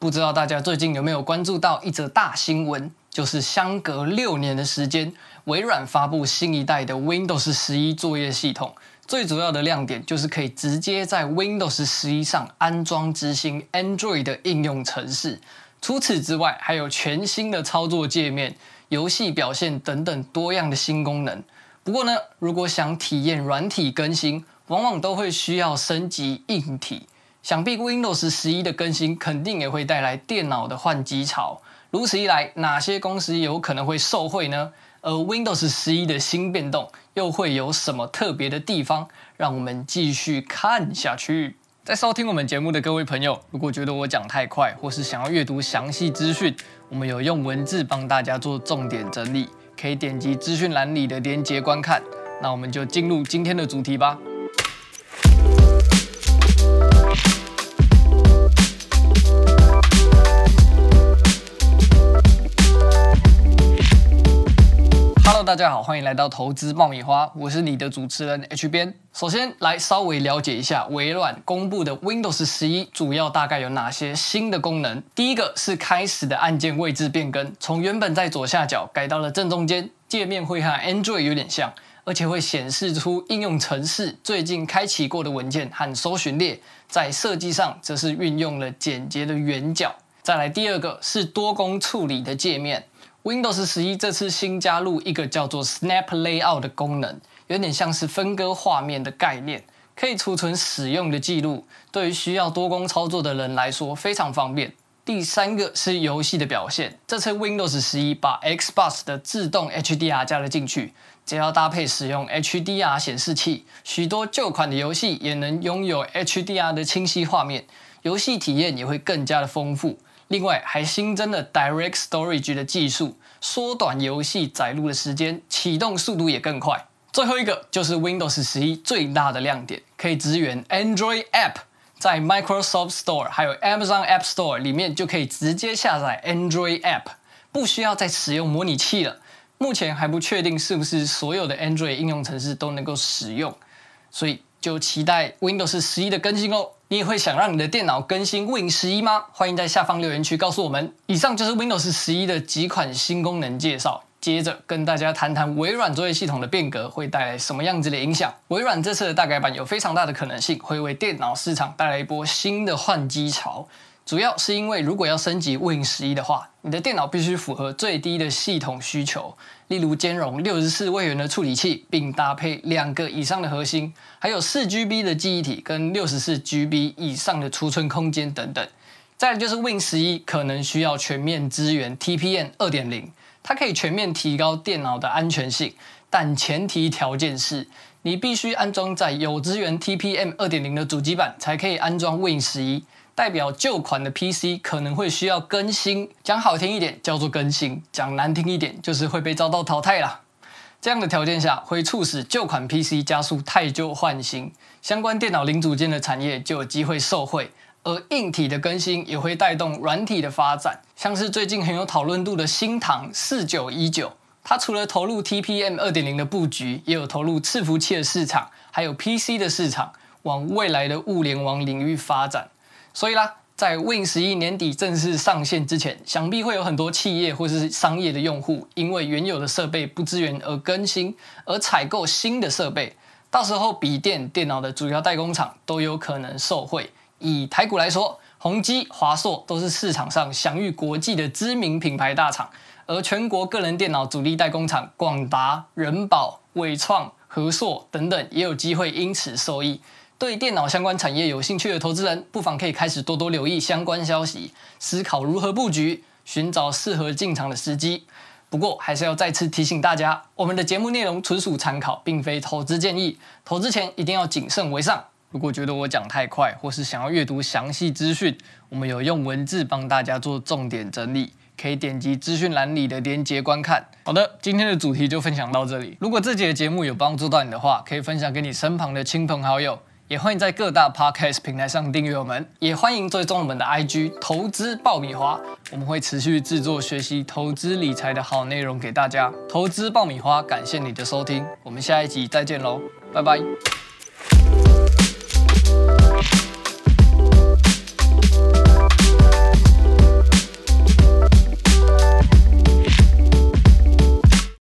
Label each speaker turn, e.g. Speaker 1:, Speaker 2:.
Speaker 1: 不知道大家最近有没有关注到一则大新闻，就是相隔六年的时间，微软发布新一代的 Windows 十一作业系统。最主要的亮点就是可以直接在 Windows 十一上安装执行 Android 的应用程式。除此之外，还有全新的操作界面、游戏表现等等多样的新功能。不过呢，如果想体验软体更新，往往都会需要升级硬体。想必 Windows 十一的更新肯定也会带来电脑的换机潮。如此一来，哪些公司有可能会受惠呢？而 Windows 十一的新变动又会有什么特别的地方？让我们继续看下去。在收听我们节目的各位朋友，如果觉得我讲太快，或是想要阅读详细资讯，我们有用文字帮大家做重点整理，可以点击资讯栏里的链接观看。那我们就进入今天的主题吧。大家好，欢迎来到投资爆米花，我是你的主持人 H 编。首先来稍微了解一下微软公布的 Windows 十一主要大概有哪些新的功能。第一个是开始的按键位置变更，从原本在左下角改到了正中间，界面会和 Android 有点像，而且会显示出应用程式最近开启过的文件和搜寻列。在设计上则是运用了简洁的圆角。再来第二个是多工处理的界面。Windows 十一这次新加入一个叫做 Snap Layout 的功能，有点像是分割画面的概念，可以储存使用的记录，对于需要多工操作的人来说非常方便。第三个是游戏的表现，这次 Windows 十一把 Xbox 的自动 HDR 加了进去，只要搭配使用 HDR 显示器，许多旧款的游戏也能拥有 HDR 的清晰画面，游戏体验也会更加的丰富。另外还新增了 Direct Storage 的技术，缩短游戏载入的时间，启动速度也更快。最后一个就是 Windows 十一最大的亮点，可以支援 Android App，在 Microsoft Store 还有 Amazon App Store 里面就可以直接下载 Android App，不需要再使用模拟器了。目前还不确定是不是所有的 Android 应用程式都能够使用，所以就期待 Windows 十一的更新哦。你也会想让你的电脑更新 Win 十一吗？欢迎在下方留言区告诉我们。以上就是 Windows 十一的几款新功能介绍。接着跟大家谈谈微软作业系统的变革会带来什么样子的影响。微软这次的大改版有非常大的可能性会为电脑市场带来一波新的换机潮。主要是因为，如果要升级 Win 十一的话，你的电脑必须符合最低的系统需求，例如兼容六十四位元的处理器，并搭配两个以上的核心，还有四 GB 的记忆体跟六十四 GB 以上的储存空间等等。再就是 Win 十一可能需要全面支援 TPM 二点零，它可以全面提高电脑的安全性，但前提条件是你必须安装在有支援 TPM 二点零的主机板，才可以安装 Win 十一。代表旧款的 PC 可能会需要更新，讲好听一点叫做更新，讲难听一点就是会被遭到淘汰啦。这样的条件下，会促使旧款 PC 加速汰旧换新，相关电脑零组件的产业就有机会受惠，而硬体的更新也会带动软体的发展。像是最近很有讨论度的新唐四九一九，它除了投入 TPM 二点零的布局，也有投入伺服器的市场，还有 PC 的市场，往未来的物联网领域发展。所以啦，在 Win 十一年底正式上线之前，想必会有很多企业或是商业的用户，因为原有的设备不支援而更新，而采购新的设备。到时候，笔电、电脑的主要代工厂都有可能受惠。以台股来说，宏基、华硕都是市场上享誉国际的知名品牌大厂，而全国个人电脑主力代工厂广达、仁宝、纬创、和硕等等，也有机会因此受益。对电脑相关产业有兴趣的投资人，不妨可以开始多多留意相关消息，思考如何布局，寻找适合进场的时机。不过，还是要再次提醒大家，我们的节目内容纯属参考，并非投资建议，投资前一定要谨慎为上。如果觉得我讲太快，或是想要阅读详细资讯，我们有用文字帮大家做重点整理，可以点击资讯栏里的链接观看。好的，今天的主题就分享到这里。如果这节节目有帮助到你的话，可以分享给你身旁的亲朋好友。也欢迎在各大 podcast 平台上订阅我们，也欢迎追踪我们的 IG 投资爆米花，我们会持续制作学习投资理财的好内容给大家。投资爆米花，感谢你的收听，我们下一集再见喽，拜拜。